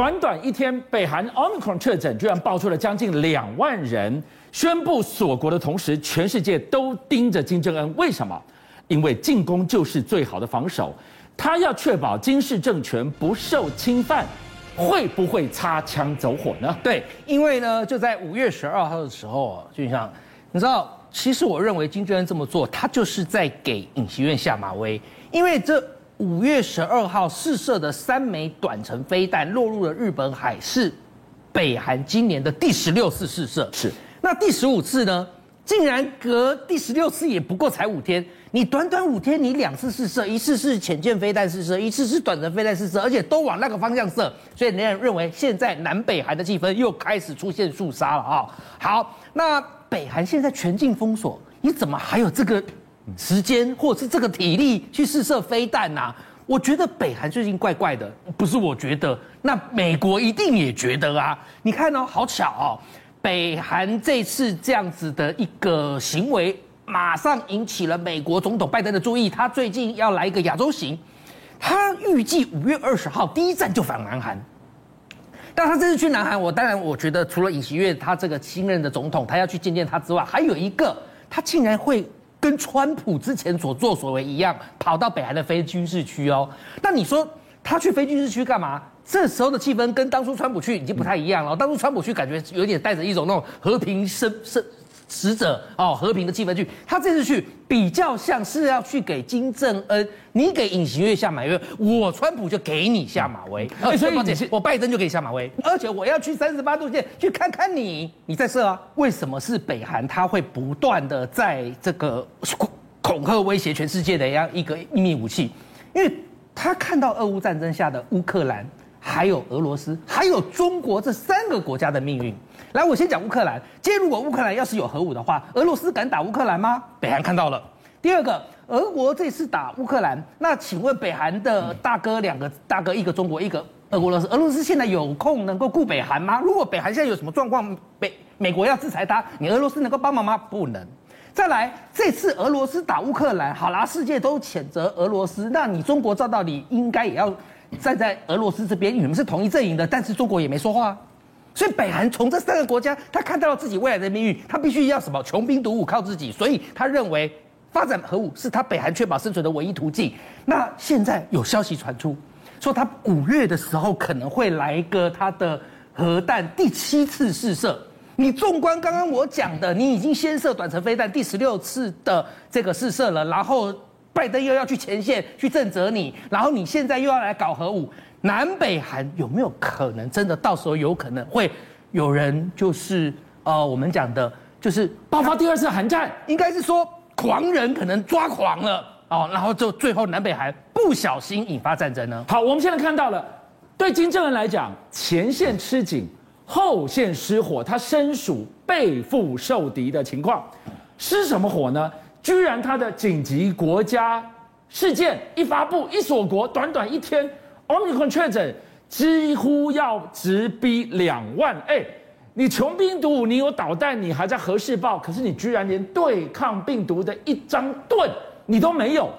短短一天，北韩 Omicron 确诊居然爆出了将近两万人，宣布锁国的同时，全世界都盯着金正恩。为什么？因为进攻就是最好的防守，他要确保金氏政权不受侵犯，会不会擦枪走火呢？对，因为呢，就在五月十二号的时候，俊像你知道，其实我认为金正恩这么做，他就是在给尹锡悦下马威，因为这五月十二号试射的三枚短程飞弹落入了日本海，是北韩今年的第十六次试射，是，那第十五次呢？竟然隔第十六次也不过才五天，你短短五天，你两次试射，一次是潜舰飞弹试射，一次是短程飞弹试射，而且都往那个方向射，所以人家认为现在南北韩的气氛又开始出现肃杀了啊！好，那北韩现在全境封锁，你怎么还有这个时间或者是这个体力去试射飞弹呢？我觉得北韩最近怪怪的，不是我觉得，那美国一定也觉得啊！你看哦，好巧哦。北韩这次这样子的一个行为，马上引起了美国总统拜登的注意。他最近要来一个亚洲行，他预计五月二十号第一站就访南韩。但他这次去南韩，我当然我觉得除了尹锡悦他这个新任的总统，他要去见见他之外，还有一个他竟然会跟川普之前所作所为一样，跑到北韩的非军事区哦。那你说他去非军事区干嘛？这时候的气氛跟当初川普去已经不太一样了。当初川普去感觉有点带着一种那种和平生生使者哦，和平的气氛去。他这次去比较像是要去给金正恩，你给尹锡悦下马威，我川普就给你下马威。所以我拜登就给你下马威，而且我要去三十八度线去看看你，你在射啊？为什么是北韩？他会不断的在这个恐吓威胁全世界的一样一个秘密武器，因为他看到俄乌战争下的乌克兰。还有俄罗斯，还有中国这三个国家的命运。来，我先讲乌克兰。今天如果乌克兰要是有核武的话，俄罗斯敢打乌克兰吗？北韩看到了。第二个，俄国这次打乌克兰，那请问北韩的大哥两个大哥，一个中国，一个俄罗斯，俄罗斯现在有空能够顾北韩吗？如果北韩现在有什么状况，北美国要制裁他，你俄罗斯能够帮忙吗？不能。再来，这次俄罗斯打乌克兰，好啦，世界都谴责俄罗斯，那你中国照道理应该也要。站在俄罗斯这边，你们是同一阵营的，但是中国也没说话，所以北韩从这三个国家，他看到了自己未来的命运，他必须要什么穷兵黩武靠自己，所以他认为发展核武是他北韩确保生存的唯一途径。那现在有消息传出，说他五月的时候可能会来一个他的核弹第七次试射。你纵观刚刚我讲的，你已经先射短程飞弹第十六次的这个试射了，然后。拜登又要去前线去震责你，然后你现在又要来搞核武，南北韩有没有可能真的到时候有可能会有人就是呃我们讲的就是爆发第二次韩战？应该是说狂人可能抓狂了哦，然后就最后南北韩不小心引发战争呢？好，我们现在看到了，对金正恩来讲，前线吃紧，后线失火，他身属背腹受敌的情况，失什么火呢？居然他的紧急国家事件一发布一锁国，短短一天，Omicron 确诊几乎要直逼两万。哎，你穷兵黩武，你有导弹，你还在核试爆，可是你居然连对抗病毒的一张盾你都没有。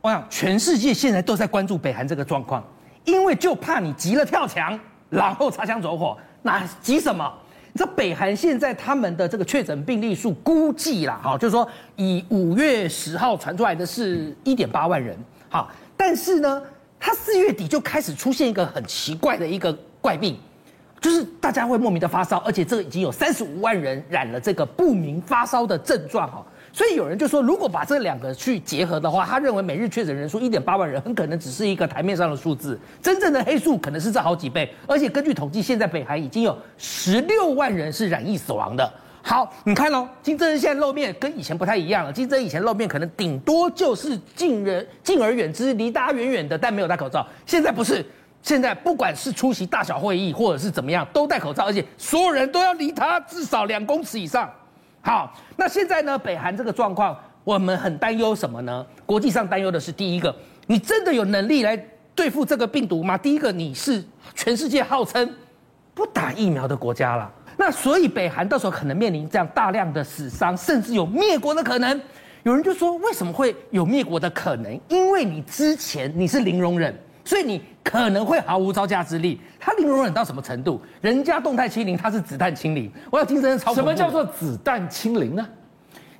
我想全世界现在都在关注北韩这个状况，因为就怕你急了跳墙，然后擦枪走火，那急什么？这北韩现在他们的这个确诊病例数估计啦，哈，就是说以五月十号传出来的是一点八万人，哈，但是呢，他四月底就开始出现一个很奇怪的一个怪病，就是大家会莫名的发烧，而且这个已经有三十五万人染了这个不明发烧的症状，哈。所以有人就说，如果把这两个去结合的话，他认为每日确诊人数一点八万人，很可能只是一个台面上的数字，真正的黑数可能是这好几倍。而且根据统计，现在北韩已经有十六万人是染疫死亡的。好，你看喽，金正恩现在露面跟以前不太一样了。金正恩以前露面可能顶多就是近人敬而远之，离大家远远的，但没有戴口罩。现在不是，现在不管是出席大小会议或者是怎么样，都戴口罩，而且所有人都要离他至少两公尺以上。好，那现在呢？北韩这个状况，我们很担忧什么呢？国际上担忧的是，第一个，你真的有能力来对付这个病毒吗？第一个，你是全世界号称不打疫苗的国家了，那所以北韩到时候可能面临这样大量的死伤，甚至有灭国的可能。有人就说，为什么会有灭国的可能？因为你之前你是零容忍，所以你可能会毫无招架之力。他零容忍到什么程度？人家动态清零，他是子弹清零。我要精神超。什么叫做子弹清零呢？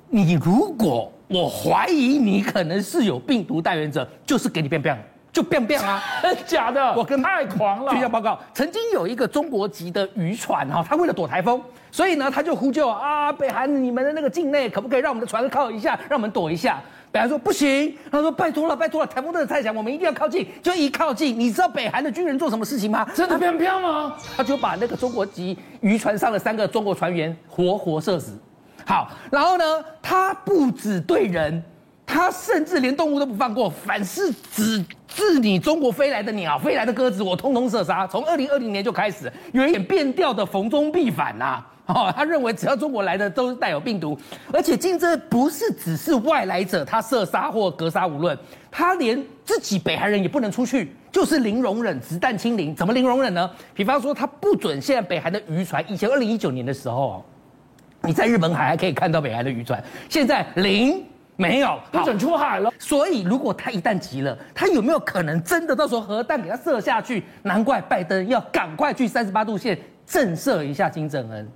你如果我怀疑你可能是有病毒带源者，就是给你变变。就变变啊！假的，我跟太狂了。气象报告，曾经有一个中国籍的渔船哈，他为了躲台风，所以呢，他就呼救啊，北韩你们的那个境内可不可以让我们的船靠一下，让我们躲一下？北韩说不行，他说拜托了，拜托了，台风真的太强，我们一定要靠近。就一靠近，你知道北韩的军人做什么事情吗？真的变变吗？他就把那个中国籍渔船上的三个中国船员活活射死。好，然后呢，他不只对人。他甚至连动物都不放过，凡是只自你中国飞来的鸟、飞来的鸽子，我通通射杀。从二零二零年就开始，有一点变调的逢中必反呐、啊。哦，他认为只要中国来的都是带有病毒，而且金正恩不是只是外来者，他射杀或格杀无论，他连自己北韩人也不能出去，就是零容忍，子弹清零。怎么零容忍呢？比方说，他不准现在北韩的渔船，以前二零一九年的时候，你在日本海还可以看到北韩的渔船，现在零。没有，不准出海了。所以，如果他一旦急了，他有没有可能真的到时候核弹给他射下去？难怪拜登要赶快去三十八度线震慑一下金正恩。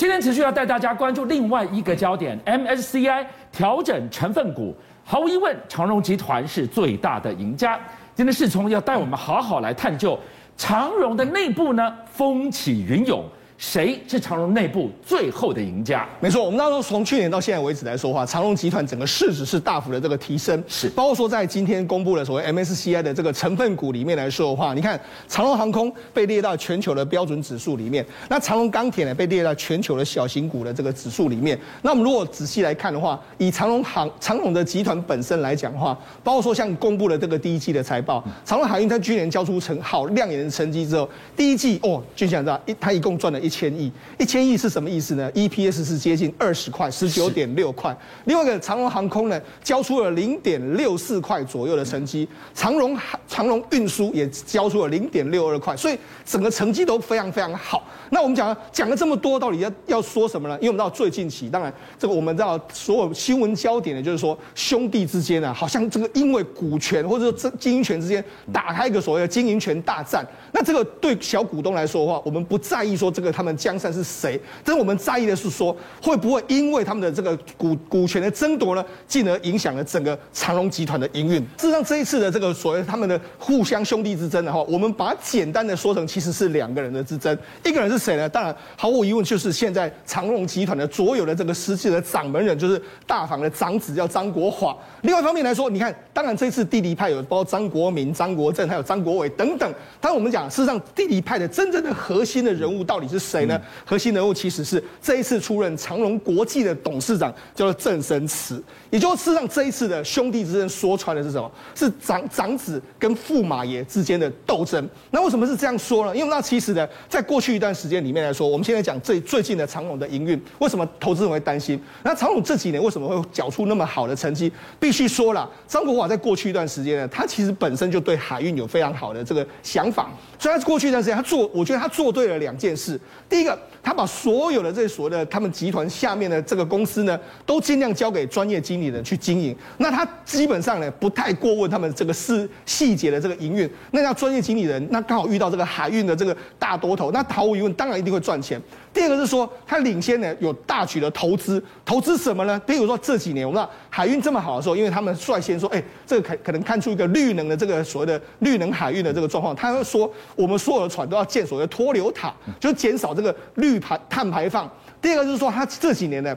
今天持续要带大家关注另外一个焦点：MSCI 调整成分股，毫无疑问，长荣集团是最大的赢家。今天世聪要带我们好好来探究长荣的内部呢，风起云涌。谁是长荣内部最后的赢家？没错，我们当中从去年到现在为止来说话，长荣集团整个市值是大幅的这个提升，是包括说在今天公布的所谓 MSCI 的这个成分股里面来说的话，你看长荣航空被列到全球的标准指数里面，那长荣钢铁呢被列到全球的小型股的这个指数里面。那我们如果仔细来看的话，以长荣航长荣的集团本身来讲的话，包括说像公布了这个第一季的财报，长荣海运它去年交出成好亮眼的成绩之后，第一季哦，就想知道一它一共赚了一。一千亿，一千亿是什么意思呢？EPS 是接近二十块，十九点六块。另外一个长荣航空呢，交出了零点六四块左右的成绩，长荣长荣运输也交出了零点六二块，所以整个成绩都非常非常好。那我们讲讲了这么多，到底要要说什么呢？因为我们知道最近期，当然这个我们知道所有新闻焦点呢，就是说兄弟之间啊，好像这个因为股权或者说这经营权之间打开一个所谓的经营权大战。那这个对小股东来说的话，我们不在意说这个他们江山是谁，但是我们在意的是说，会不会因为他们的这个股股权的争夺呢，进而影响了整个长荣集团的营运？事实上，这一次的这个所谓他们的互相兄弟之争的话，我们把简单的说成其实是两个人的之争。一个人是谁呢？当然，毫无疑问就是现在长荣集团的所有的这个实际的掌门人，就是大房的长子叫张国华。另外一方面来说，你看，当然这一次弟弟派有包括张国民、张国政，还有张国伟等等。当我们讲，事实上弟弟派的真正的核心的人物到底是谁呢？核心人物其实是这一次出任长荣国际的董事长，叫做郑生慈。也就是事实上这一次的兄弟之争说穿的是什么？是长长子跟驸马爷之间的斗争。那为什么是这样说呢？因为那其实呢，在过去一段时间里面来说，我们现在讲最最近的长荣的营运，为什么投资人会担心？那长荣这几年为什么会缴出那么好的成绩？必须说了，张国华在过去一段时间呢，他其实本身就对海运有非常好的这个想法。所以他过去一段时间，他做，我觉得他做对了两件事。第一个，他把所有的这所谓的他们集团下面的这个公司呢，都尽量交给专业经理人去经营。那他基本上呢，不太过问他们这个事细节的这个营运。那要专业经理人，那刚好遇到这个海运的这个大多头，那毫无疑问，当然一定会赚钱。第二个是说，它领先呢有大举的投资，投资什么呢？比如说这几年我们知道海运这么好的时候，因为他们率先说，哎，这个可可能看出一个绿能的这个所谓的绿能海运的这个状况，他会说。我们所有的船都要建所谓的脱硫塔，就减少这个绿排碳排放。第二个就是说，他这几年呢，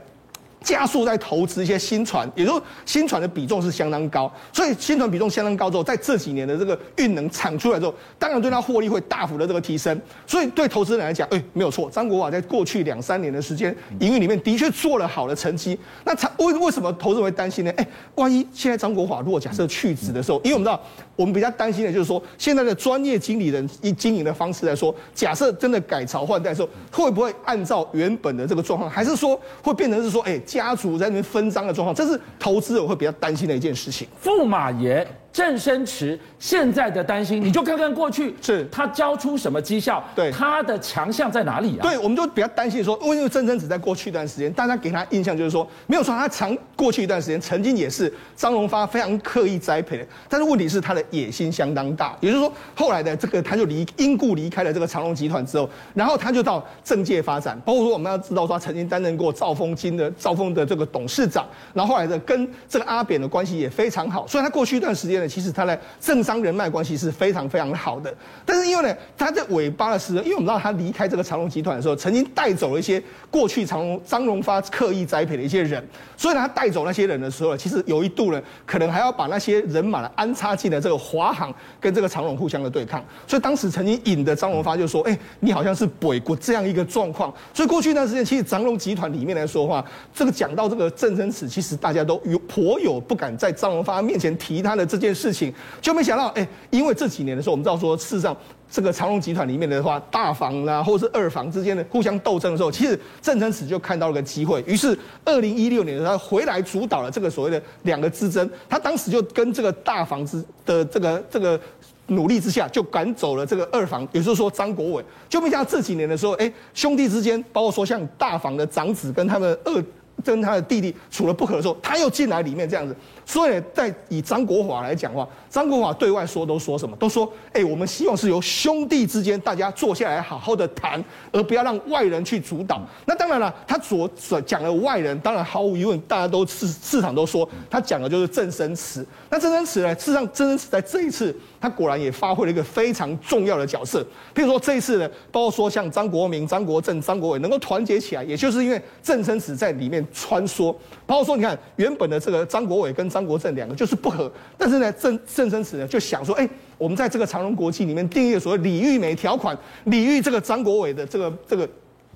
加速在投资一些新船，也就新船的比重是相当高，所以新船比重相当高之后，在这几年的这个运能产出来之后，当然对它获利会大幅的这个提升。所以对投资人来讲，哎，没有错，张国华在过去两三年的时间营运里面的确做了好的成绩。那长为为什么投资人会担心呢？哎，万一现在张国华如果假设去职的时候，因为我们知道我们比较担心的就是说，现在的专业经理人以经营的方式来说，假设真的改朝换代的时候，会不会按照原本的这个状况，还是说会变成是说，哎？家族在那边分赃的状况，这是投资人会比较担心的一件事情。驸马爷郑生池现在的担心，你就看看过去是。他交出什么绩效，对。他的强项在哪里啊？对，我们就比较担心说，因为郑生池在过去一段时间，大家给他印象就是说，没有说他长过去一段时间曾经也是张荣发非常刻意栽培的，但是问题是他的野心相当大，也就是说后来的这个他就离因故离开了这个长隆集团之后，然后他就到政界发展，包括说我们要知道说他曾经担任过兆丰金的兆丰的这个董事长，然后后来的跟这个阿扁的关系也非常好，所以他过去一段时间其实他在政商人脉关系是非常非常好的。但是因为呢，他在尾巴的时候，因为我们知道他离开这个长隆集团的时候，曾经带走了一些过去长隆张荣发刻意栽培的一些人，所以呢，他带走那些人的时候，其实有一度呢，可能还要把那些人马呢安插进了这个华航跟这个长隆互相的对抗。所以当时曾经引的张荣发就说：“哎，你好像是鬼谷这样一个状况。”所以过去一段时间，其实长荣集团里面来说的话，这个讲到这个郑生池，其实大家都有颇有不敢在张荣发面前提他的这件事情，就没想到，哎，因为这几年的时候，我们知道说，事实上这个长荣集团里面的话，大房啊，或者是二房之间的互相斗争的时候，其实郑生池就看到了个机会，于是二零一六年，他回来主导了这个所谓的两个之争，他当时就跟这个大房子的这个这个努力之下，就赶走了这个二房，也就是说张国伟，就没想到这几年的时候，哎，兄弟之间，包括说像大房的长子跟他们二。跟他的弟弟处了不和的时候，他又进来里面这样子，所以在以张国华来讲话，张国华对外说都说什么？都说，哎、欸，我们希望是由兄弟之间大家坐下来好好的谈，而不要让外人去主导。那当然了，他所所讲的外人，当然毫无疑问，大家都市市场都说他讲的就是郑生慈。那郑生慈呢？事实上，郑生慈在这一次，他果然也发挥了一个非常重要的角色。譬如说这一次呢，包括说像张国明、张国政、张国伟能够团结起来，也就是因为郑生池在里面。穿梭，包括说，你看原本的这个张国伟跟张国政两个就是不和，但是呢，郑郑生池呢就想说，哎，我们在这个长荣国际里面定义所谓李玉美条款，李玉这个张国伟的这个这个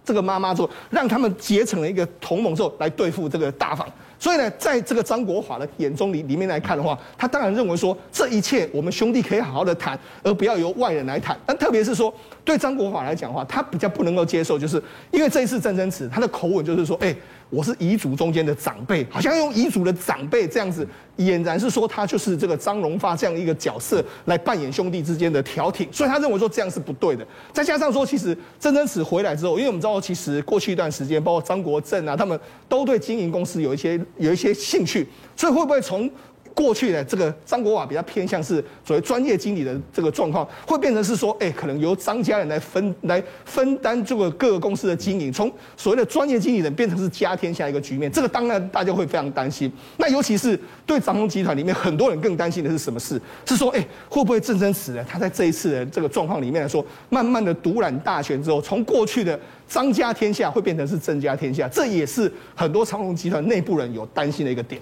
这个妈妈之后，让他们结成了一个同盟之后来对付这个大房。所以呢，在这个张国华的眼中里里面来看的话，他当然认为说，这一切我们兄弟可以好好的谈，而不要由外人来谈。但特别是说，对张国华来讲的话，他比较不能够接受，就是因为这一次郑生池他的口吻就是说，哎。我是遗族中间的长辈，好像用遗族的长辈这样子，俨然是说他就是这个张荣发这样一个角色来扮演兄弟之间的调停，所以他认为说这样是不对的。再加上说，其实郑生池回来之后，因为我们知道，其实过去一段时间，包括张国政啊，他们都对经营公司有一些有一些兴趣，所以会不会从？过去的这个张国华比较偏向是所谓专业经理的这个状况，会变成是说，哎，可能由张家人来分来分担这个各个公司的经营，从所谓的专业经理人变成是家天下一个局面，这个当然大家会非常担心。那尤其是对长荣集团里面很多人更担心的是什么事？是说，哎，会不会郑生死呢？他在这一次的这个状况里面来说，慢慢的独揽大权之后，从过去的张家天下会变成是郑家天下，这也是很多长隆集团内部人有担心的一个点。